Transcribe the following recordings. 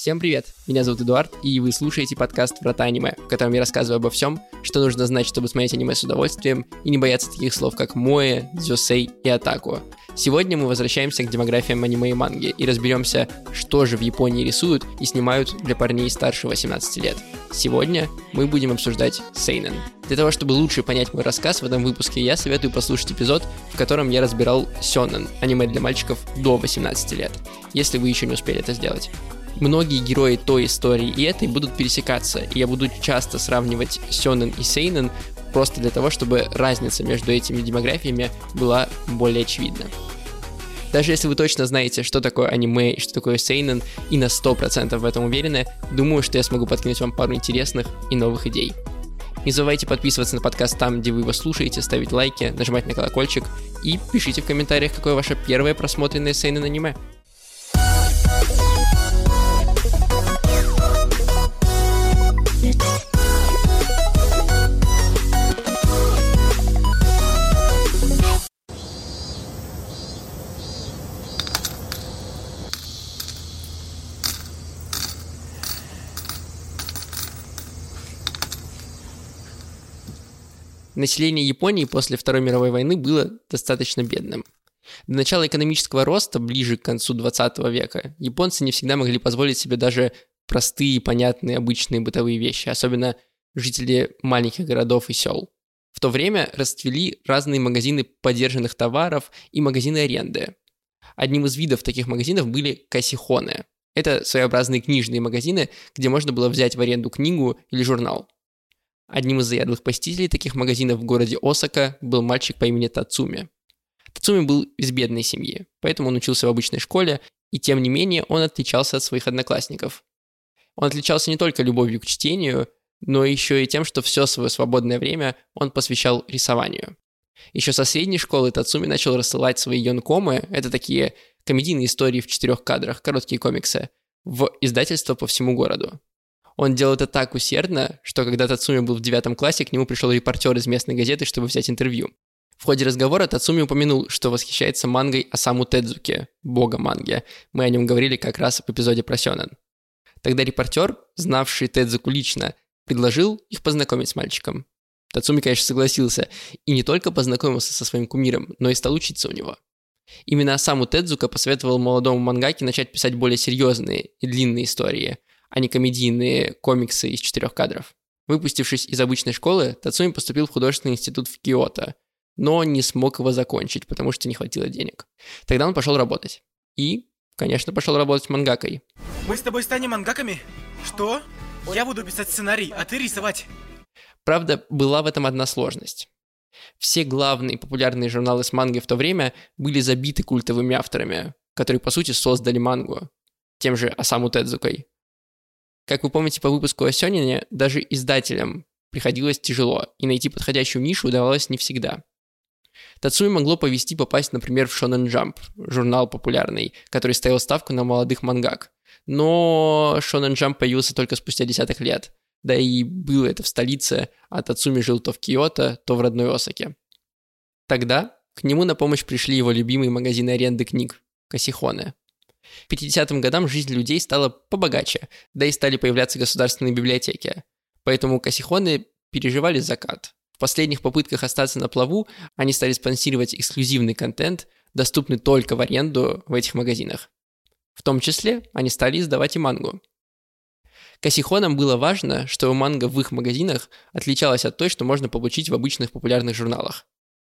Всем привет! Меня зовут Эдуард, и вы слушаете подкаст «Врата аниме», в котором я рассказываю обо всем, что нужно знать, чтобы смотреть аниме с удовольствием, и не бояться таких слов, как «моэ», «дзюсей» и «атаку». Сегодня мы возвращаемся к демографиям аниме и манги и разберемся, что же в Японии рисуют и снимают для парней старше 18 лет. Сегодня мы будем обсуждать Сейнен. Для того, чтобы лучше понять мой рассказ в этом выпуске, я советую послушать эпизод, в котором я разбирал Сёнэн, аниме для мальчиков до 18 лет, если вы еще не успели это сделать многие герои той истории и этой будут пересекаться, и я буду часто сравнивать Сёнэн и Сейнен просто для того, чтобы разница между этими демографиями была более очевидна. Даже если вы точно знаете, что такое аниме и что такое сейнен, и на 100% в этом уверены, думаю, что я смогу подкинуть вам пару интересных и новых идей. Не забывайте подписываться на подкаст там, где вы его слушаете, ставить лайки, нажимать на колокольчик и пишите в комментариях, какое ваше первое просмотренное сейнен аниме. Население Японии после Второй мировой войны было достаточно бедным. До начала экономического роста, ближе к концу 20 века, японцы не всегда могли позволить себе даже простые, понятные, обычные бытовые вещи, особенно жители маленьких городов и сел. В то время расцвели разные магазины подержанных товаров и магазины аренды. Одним из видов таких магазинов были кассихоны. Это своеобразные книжные магазины, где можно было взять в аренду книгу или журнал. Одним из заядлых посетителей таких магазинов в городе Осака был мальчик по имени Тацуми. Тацуми был из бедной семьи, поэтому он учился в обычной школе, и тем не менее он отличался от своих одноклассников. Он отличался не только любовью к чтению, но еще и тем, что все свое свободное время он посвящал рисованию. Еще со средней школы Тацуми начал рассылать свои йонкомы, это такие комедийные истории в четырех кадрах, короткие комиксы, в издательство по всему городу. Он делал это так усердно, что когда Тацуми был в девятом классе, к нему пришел репортер из местной газеты, чтобы взять интервью. В ходе разговора Тацуми упомянул, что восхищается мангой Асаму Тедзуки, бога манги. Мы о нем говорили как раз в эпизоде про Сёнэн. Тогда репортер, знавший Тедзуку лично, предложил их познакомить с мальчиком. Тацуми, конечно, согласился, и не только познакомился со своим кумиром, но и стал учиться у него. Именно Асаму Тедзука посоветовал молодому мангаке начать писать более серьезные и длинные истории – а не комедийные комиксы из четырех кадров. Выпустившись из обычной школы, Тацуми поступил в художественный институт в Киото, но не смог его закончить, потому что не хватило денег. Тогда он пошел работать. И, конечно, пошел работать мангакой. Мы с тобой станем мангаками? Что? Я буду писать сценарий, а ты рисовать. Правда, была в этом одна сложность. Все главные популярные журналы с мангой в то время были забиты культовыми авторами, которые, по сути, создали мангу. Тем же Асаму Тедзукой. Как вы помните по выпуску о Сёнине, даже издателям приходилось тяжело, и найти подходящую нишу удавалось не всегда. Тацуи могло повести попасть, например, в Shonen Jump, журнал популярный, который ставил ставку на молодых мангак. Но Shonen Jump появился только спустя десяток лет. Да и было это в столице, а Тацуми жил то в Киото, то в родной Осаке. Тогда к нему на помощь пришли его любимые магазины аренды книг – Касихоне. К 50-м годам жизнь людей стала побогаче, да и стали появляться государственные библиотеки. Поэтому кассихоны переживали закат. В последних попытках остаться на плаву они стали спонсировать эксклюзивный контент, доступный только в аренду в этих магазинах. В том числе они стали издавать и мангу. Кассихонам было важно, что манга в их магазинах отличалась от той, что можно получить в обычных популярных журналах.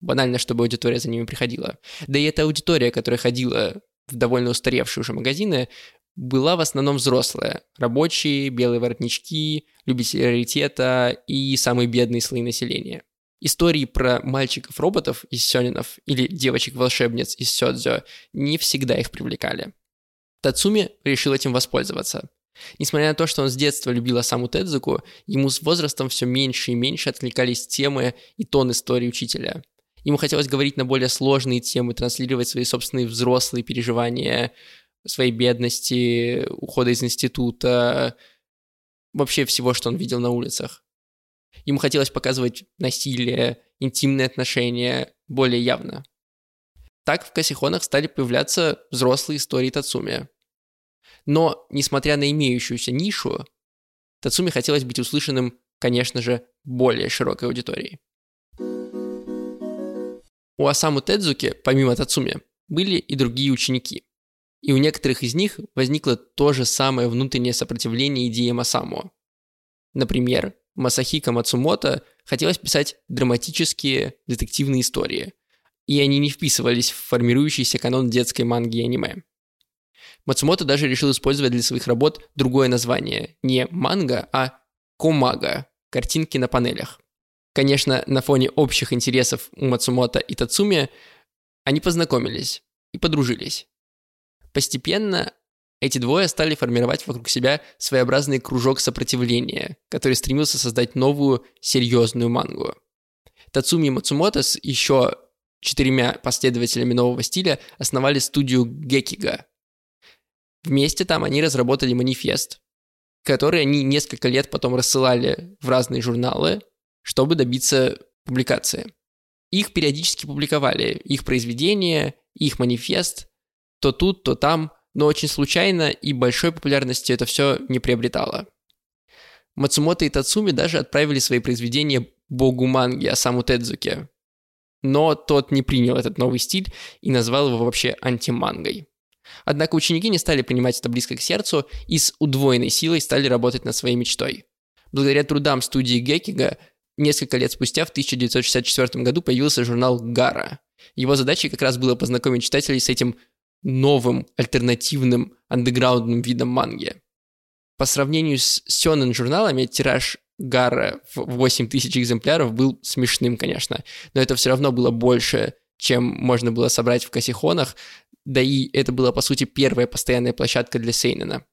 Банально, чтобы аудитория за ними приходила. Да и эта аудитория, которая ходила довольно устаревшие уже магазины, была в основном взрослая. Рабочие, белые воротнички, любители раритета и самые бедные слои населения. Истории про мальчиков-роботов из сёнинов или девочек-волшебниц из сёдзё не всегда их привлекали. Тацуми решил этим воспользоваться. Несмотря на то, что он с детства любил саму Тедзуку, ему с возрастом все меньше и меньше откликались темы и тон истории учителя. Ему хотелось говорить на более сложные темы, транслировать свои собственные взрослые переживания, своей бедности, ухода из института, вообще всего, что он видел на улицах. Ему хотелось показывать насилие, интимные отношения более явно. Так в кассихонах стали появляться взрослые истории Тацуми. Но, несмотря на имеющуюся нишу, Тацуми хотелось быть услышанным, конечно же, более широкой аудиторией. У Асаму Тедзуки, помимо Тацуми, были и другие ученики. И у некоторых из них возникло то же самое внутреннее сопротивление идеям Асаму. Например, Масахика Мацумото хотелось писать драматические детективные истории, и они не вписывались в формирующийся канон детской манги и аниме. Мацумото даже решил использовать для своих работ другое название. Не манга, а комага – картинки на панелях. Конечно, на фоне общих интересов у Мацумото и Тацуми они познакомились и подружились. Постепенно эти двое стали формировать вокруг себя своеобразный кружок сопротивления, который стремился создать новую серьезную мангу. Тацуми Мацумото с еще четырьмя последователями нового стиля основали студию Гекига. Вместе там они разработали манифест, который они несколько лет потом рассылали в разные журналы, чтобы добиться публикации. Их периодически публиковали, их произведения, их манифест, то тут, то там – но очень случайно и большой популярности это все не приобретало. Мацумото и Тацуми даже отправили свои произведения богу манги Асаму Тедзуке. Но тот не принял этот новый стиль и назвал его вообще антимангой. Однако ученики не стали принимать это близко к сердцу и с удвоенной силой стали работать над своей мечтой. Благодаря трудам студии Гекига несколько лет спустя, в 1964 году, появился журнал «Гара». Его задачей как раз было познакомить читателей с этим новым альтернативным андеграундным видом манги. По сравнению с сёнэн журналами тираж Гара в 8 тысяч экземпляров был смешным, конечно, но это все равно было больше, чем можно было собрать в кассихонах, да и это была, по сути, первая постоянная площадка для Сейнена.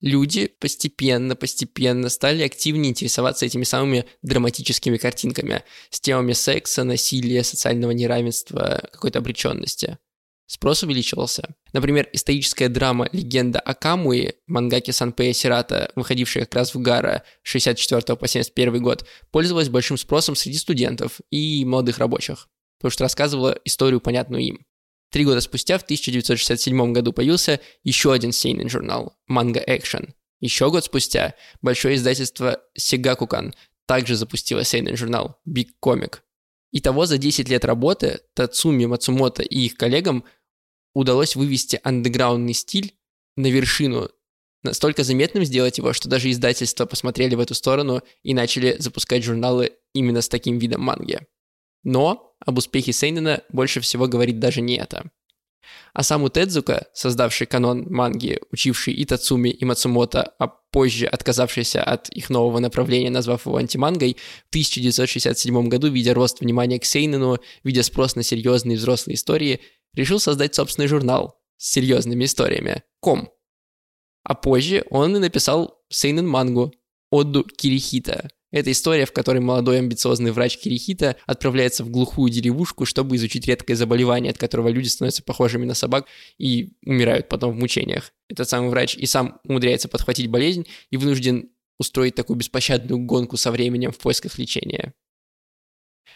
Люди постепенно, постепенно стали активнее интересоваться этими самыми драматическими картинками, с темами секса, насилия, социального неравенства, какой-то обреченности. Спрос увеличивался. Например, историческая драма «Легенда о Камуи» мангаки Санпея Сирата, выходившая как раз в Гара 64 по 71 год, пользовалась большим спросом среди студентов и молодых рабочих, потому что рассказывала историю, понятную им. Три года спустя, в 1967 году, появился еще один сейный журнал «Манга Action». Еще год спустя большое издательство Сегакукан также запустило сейный журнал «Big Comic», Итого за 10 лет работы Тацуми Мацумото и их коллегам удалось вывести андеграундный стиль на вершину, настолько заметным сделать его, что даже издательства посмотрели в эту сторону и начали запускать журналы именно с таким видом манги. Но об успехе Сейнена больше всего говорит даже не это. А саму Тедзука, создавший канон манги, учивший и Тацуми, и Мацумото, а позже отказавшийся от их нового направления, назвав его антимангой, в 1967 году, видя рост внимания к Сейнену, видя спрос на серьезные взрослые истории, решил создать собственный журнал с серьезными историями – Ком. А позже он и написал Сейнен мангу Оду Кирихита, это история, в которой молодой амбициозный врач Кирихита отправляется в глухую деревушку, чтобы изучить редкое заболевание, от которого люди становятся похожими на собак и умирают потом в мучениях. Этот самый врач и сам умудряется подхватить болезнь и вынужден устроить такую беспощадную гонку со временем в поисках лечения.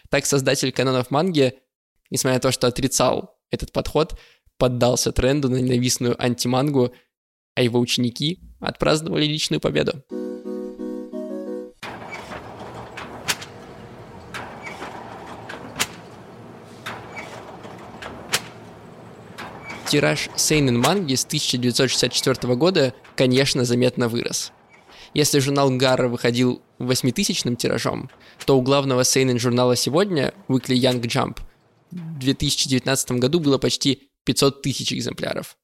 Так создатель канонов манги, несмотря на то, что отрицал этот подход, поддался тренду на ненавистную антимангу, а его ученики отпраздновали личную победу. Тираж Сейнен манги с 1964 года, конечно, заметно вырос. Если журнал Гарра выходил восьмитысячным тиражом, то у главного Сейнен журнала сегодня, Weekly Young Jump, в 2019 году было почти 500 тысяч экземпляров.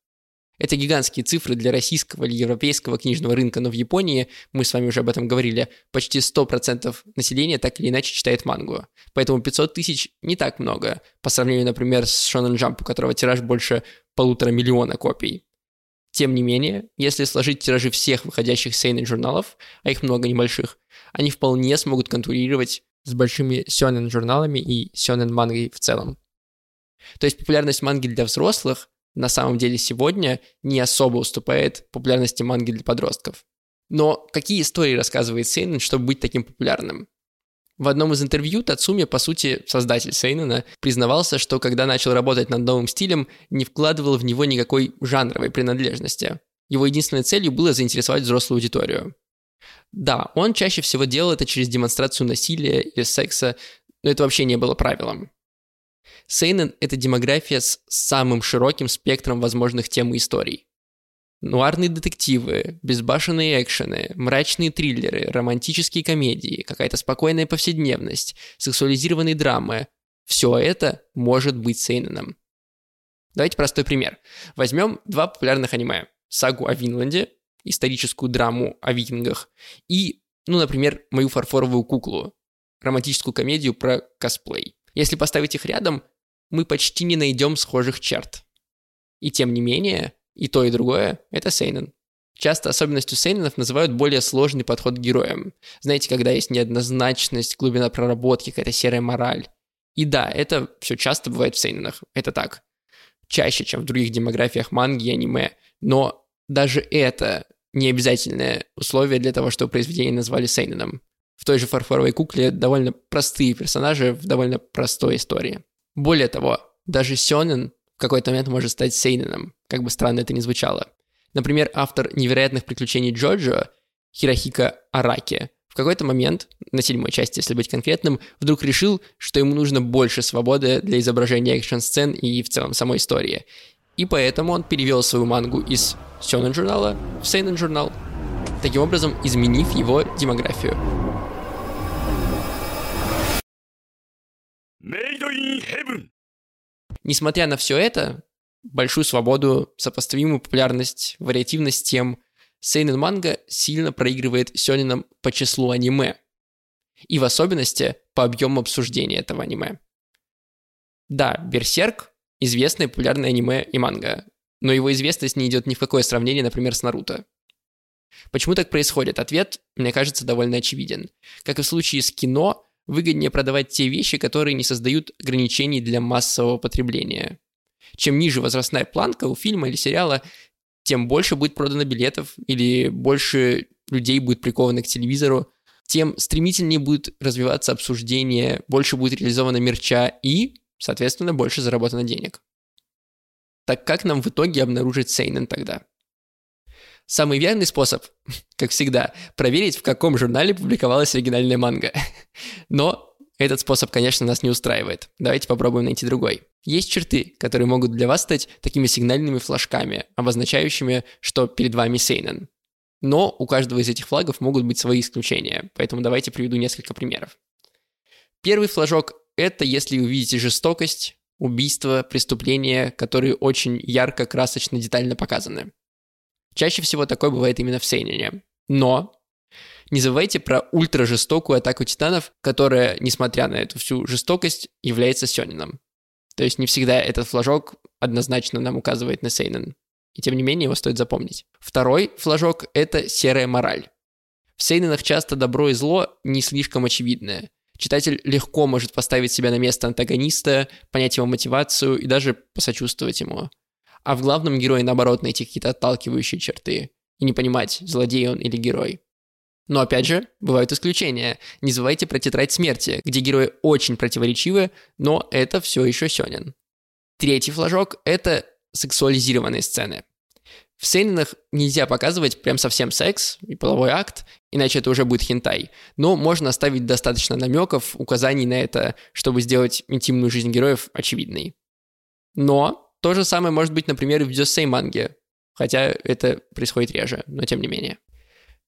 Это гигантские цифры для российского или европейского книжного рынка, но в Японии, мы с вами уже об этом говорили, почти 100% населения так или иначе читает мангу. Поэтому 500 тысяч не так много, по сравнению, например, с Shonen Jump, у которого тираж больше полутора миллиона копий. Тем не менее, если сложить тиражи всех выходящих сейнен журналов, а их много небольших, они вполне смогут конкурировать с большими сёнэн журналами и сёнэн мангой в целом. То есть популярность манги для взрослых на самом деле сегодня не особо уступает популярности манги для подростков. Но какие истории рассказывает Сейнен, чтобы быть таким популярным? В одном из интервью Тацуми, по сути, создатель Сейнена, признавался, что когда начал работать над новым стилем, не вкладывал в него никакой жанровой принадлежности. Его единственной целью было заинтересовать взрослую аудиторию. Да, он чаще всего делал это через демонстрацию насилия или секса, но это вообще не было правилом. Сейнен — это демография с самым широким спектром возможных тем и историй. Нуарные детективы, безбашенные экшены, мрачные триллеры, романтические комедии, какая-то спокойная повседневность, сексуализированные драмы – все это может быть Сейненом. Давайте простой пример. Возьмем два популярных аниме. Сагу о Винланде, историческую драму о викингах, и, ну, например, мою фарфоровую куклу, романтическую комедию про косплей. Если поставить их рядом, мы почти не найдем схожих черт. И тем не менее, и то, и другое – это сейнен. Часто особенностью сейненов называют более сложный подход к героям. Знаете, когда есть неоднозначность, глубина проработки, какая-то серая мораль. И да, это все часто бывает в сейненах. Это так. Чаще, чем в других демографиях манги и аниме. Но даже это не обязательное условие для того, чтобы произведение назвали сейненом. В той же фарфоровой кукле довольно простые персонажи в довольно простой истории. Более того, даже сёнэн в какой-то момент может стать сейненом, как бы странно это ни звучало. Например, автор «Невероятных приключений Джоджо» Хирохика Араки в какой-то момент, на седьмой части, если быть конкретным, вдруг решил, что ему нужно больше свободы для изображения экшн-сцен и в целом самой истории. И поэтому он перевел свою мангу из Сёнэн журнала в Сейнэн журнал, таким образом изменив его демографию. Несмотря на все это, большую свободу, сопоставимую популярность, вариативность тем, Сейнен манга сильно проигрывает сёнинам по числу аниме. И в особенности по объему обсуждения этого аниме. Да, Берсерк – известное популярное аниме и манга, но его известность не идет ни в какое сравнение, например, с Наруто. Почему так происходит? Ответ, мне кажется, довольно очевиден. Как и в случае с кино, выгоднее продавать те вещи, которые не создают ограничений для массового потребления. Чем ниже возрастная планка у фильма или сериала, тем больше будет продано билетов или больше людей будет приковано к телевизору, тем стремительнее будет развиваться обсуждение, больше будет реализовано мерча и, соответственно, больше заработано денег. Так как нам в итоге обнаружить Сейнен тогда? Самый верный способ, как всегда, проверить, в каком журнале публиковалась оригинальная манга. Но этот способ, конечно, нас не устраивает. Давайте попробуем найти другой. Есть черты, которые могут для вас стать такими сигнальными флажками, обозначающими, что перед вами Сейнен. Но у каждого из этих флагов могут быть свои исключения, поэтому давайте приведу несколько примеров. Первый флажок – это если вы видите жестокость, убийства, преступления, которые очень ярко, красочно, детально показаны. Чаще всего такое бывает именно в Сейнене. Но не забывайте про ультражестокую атаку титанов, которая, несмотря на эту всю жестокость, является Сёнином. То есть не всегда этот флажок однозначно нам указывает на Сейнен. И тем не менее его стоит запомнить. Второй флажок – это серая мораль. В Сейненах часто добро и зло не слишком очевидное. Читатель легко может поставить себя на место антагониста, понять его мотивацию и даже посочувствовать ему а в главном герое, наоборот, найти какие-то отталкивающие черты и не понимать, злодей он или герой. Но опять же, бывают исключения. Не забывайте про тетрадь смерти, где герои очень противоречивы, но это все еще Сёнин. Третий флажок – это сексуализированные сцены. В сейненах нельзя показывать прям совсем секс и половой акт, иначе это уже будет хентай. Но можно оставить достаточно намеков, указаний на это, чтобы сделать интимную жизнь героев очевидной. Но то же самое может быть, например, в Дюссей манге, хотя это происходит реже, но тем не менее.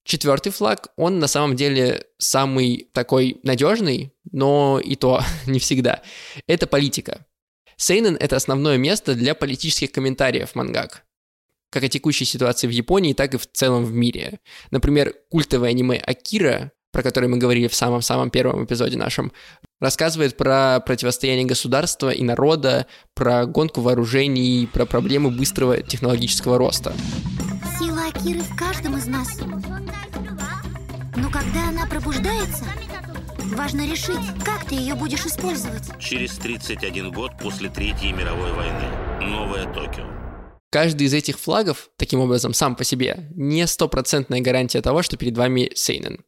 Четвертый флаг, он на самом деле самый такой надежный, но и то не всегда. Это политика. Сейнен — это основное место для политических комментариев мангак. Как о текущей ситуации в Японии, так и в целом в мире. Например, культовое аниме «Акира», про которое мы говорили в самом-самом первом эпизоде нашем, Рассказывает про противостояние государства и народа, про гонку вооружений, про проблемы быстрого технологического роста. Сила Акиры в каждом из нас. Но когда она пробуждается, важно решить, как ты ее будешь использовать. Через 31 год после Третьей мировой войны. Новое Токио. Каждый из этих флагов, таким образом, сам по себе, не стопроцентная гарантия того, что перед вами Сейнен.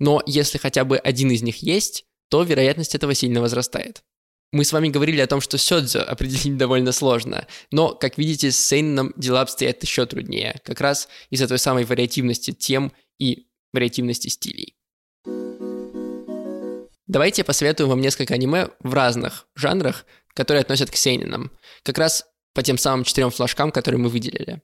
Но если хотя бы один из них есть, то вероятность этого сильно возрастает. Мы с вами говорили о том, что сёдзо определить довольно сложно, но, как видите, с Сейненом дела обстоят еще труднее, как раз из-за той самой вариативности тем и вариативности стилей. Давайте я посоветую вам несколько аниме в разных жанрах, которые относят к сейнинам, как раз по тем самым четырем флажкам, которые мы выделили.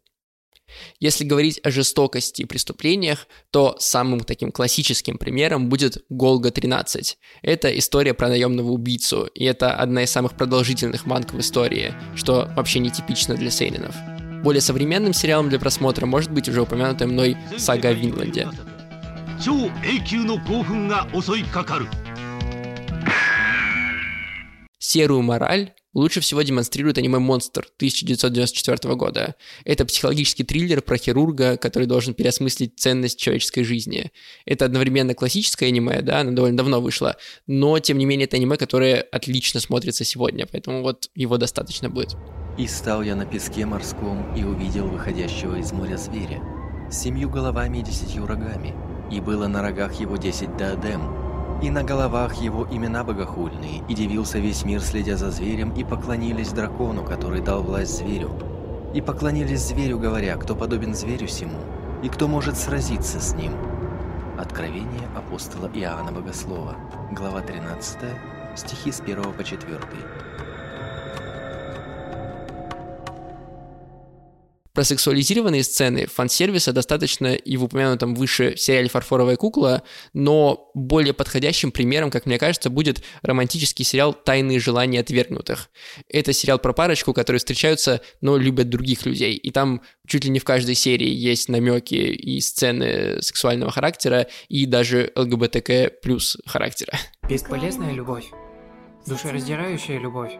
Если говорить о жестокости и преступлениях, то самым таким классическим примером будет Голга 13. Это история про наемного убийцу, и это одна из самых продолжительных манг в истории, что вообще нетипично для сейнинов. Более современным сериалом для просмотра может быть уже упомянутая мной сага о Винланде. Серую мораль лучше всего демонстрирует аниме «Монстр» 1994 года. Это психологический триллер про хирурга, который должен переосмыслить ценность человеческой жизни. Это одновременно классическое аниме, да, оно довольно давно вышло, но, тем не менее, это аниме, которое отлично смотрится сегодня, поэтому вот его достаточно будет. «И стал я на песке морском и увидел выходящего из моря зверя, с семью головами и десятью рогами, и было на рогах его десять диадем, и на головах его имена богохульные, и дивился весь мир, следя за зверем, и поклонились дракону, который дал власть зверю. И поклонились зверю, говоря, кто подобен зверю сему, и кто может сразиться с ним. Откровение апостола Иоанна Богослова, глава 13, стихи с 1 по 4. Про сексуализированные сцены фан-сервиса достаточно и в упомянутом выше сериале «Фарфоровая кукла», но более подходящим примером, как мне кажется, будет романтический сериал «Тайные желания отвергнутых». Это сериал про парочку, которые встречаются, но любят других людей. И там чуть ли не в каждой серии есть намеки и сцены сексуального характера, и даже ЛГБТК плюс характера. Бесполезная любовь. Душераздирающая любовь.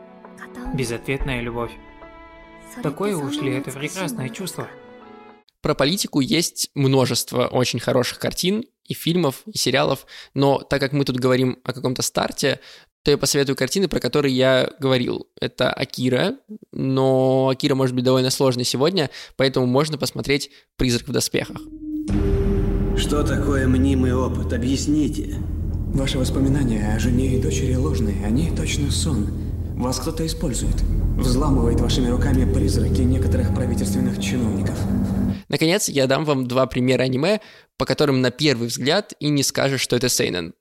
Безответная любовь. Такое уж ли это прекрасное чувство? Про политику есть множество очень хороших картин и фильмов, и сериалов, но так как мы тут говорим о каком-то старте, то я посоветую картины, про которые я говорил. Это Акира, но Акира может быть довольно сложной сегодня, поэтому можно посмотреть «Призрак в доспехах». Что такое мнимый опыт? Объясните. Ваши воспоминания о жене и дочери ложные, они точно сон. Вас кто-то использует. Взламывает вашими руками призраки некоторых правительственных чиновников. Наконец, я дам вам два примера аниме, по которым на первый взгляд и не скажешь, что это Сейнен.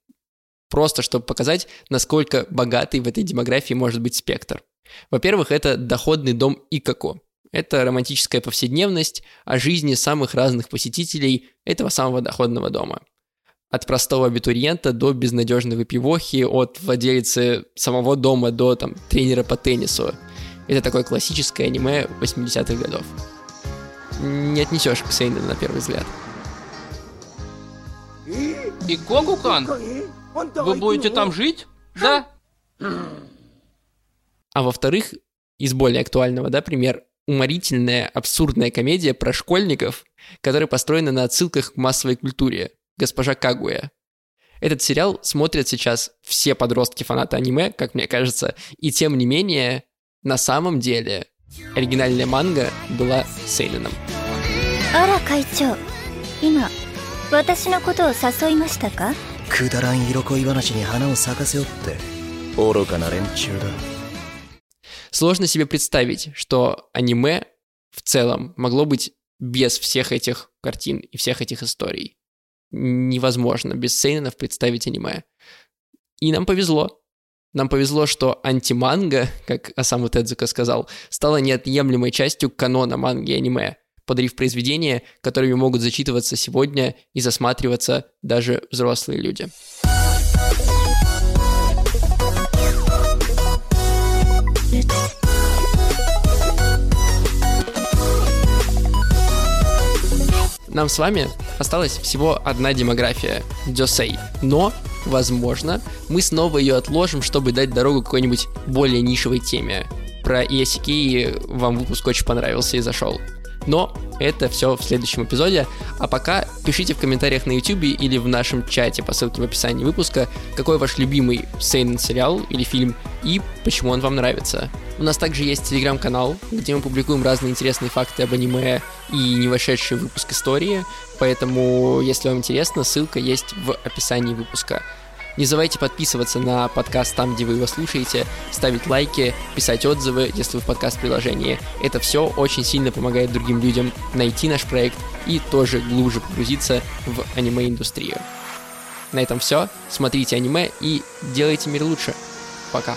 Просто чтобы показать, насколько богатый в этой демографии может быть спектр. Во-первых, это доходный дом Икако. Это романтическая повседневность о жизни самых разных посетителей этого самого доходного дома – от простого абитуриента до безнадежной выпивохи, от владельца самого дома до там, тренера по теннису. Это такое классическое аниме 80-х годов. Не отнесешь к Сейну на первый взгляд. И Когукан? Вы будете там жить? Да? А во-вторых, из более актуального, да, пример, уморительная, абсурдная комедия про школьников, которая построена на отсылках к массовой культуре госпожа Кагуя. Этот сериал смотрят сейчас все подростки-фанаты аниме, как мне кажется, и тем не менее, на самом деле, оригинальная манга была сейненом. あら会長今私のことを誘いましたかくだらん色恋話に花を咲かせよって愚かな連中だ Сложно себе представить, что аниме в целом могло быть без всех этих картин и всех этих историй невозможно без сейненов представить аниме. И нам повезло. Нам повезло, что антиманга, как Асаму Тедзука сказал, стала неотъемлемой частью канона манги и аниме, подарив произведения, которыми могут зачитываться сегодня и засматриваться даже взрослые люди. Нам с вами осталась всего одна демография – Дёсей. Но, возможно, мы снова ее отложим, чтобы дать дорогу какой-нибудь более нишевой теме. Про Иосики вам выпуск очень понравился и зашел. Но это все в следующем эпизоде. А пока пишите в комментариях на YouTube или в нашем чате по ссылке в описании выпуска, какой ваш любимый сейнен сериал или фильм и почему он вам нравится. У нас также есть телеграм-канал, где мы публикуем разные интересные факты об аниме и не вошедший выпуск истории, поэтому, если вам интересно, ссылка есть в описании выпуска. Не забывайте подписываться на подкаст там, где вы его слушаете, ставить лайки, писать отзывы, если вы в подкаст-приложении. Это все очень сильно помогает другим людям найти наш проект и тоже глубже погрузиться в аниме-индустрию. На этом все. Смотрите аниме и делайте мир лучше. Пока.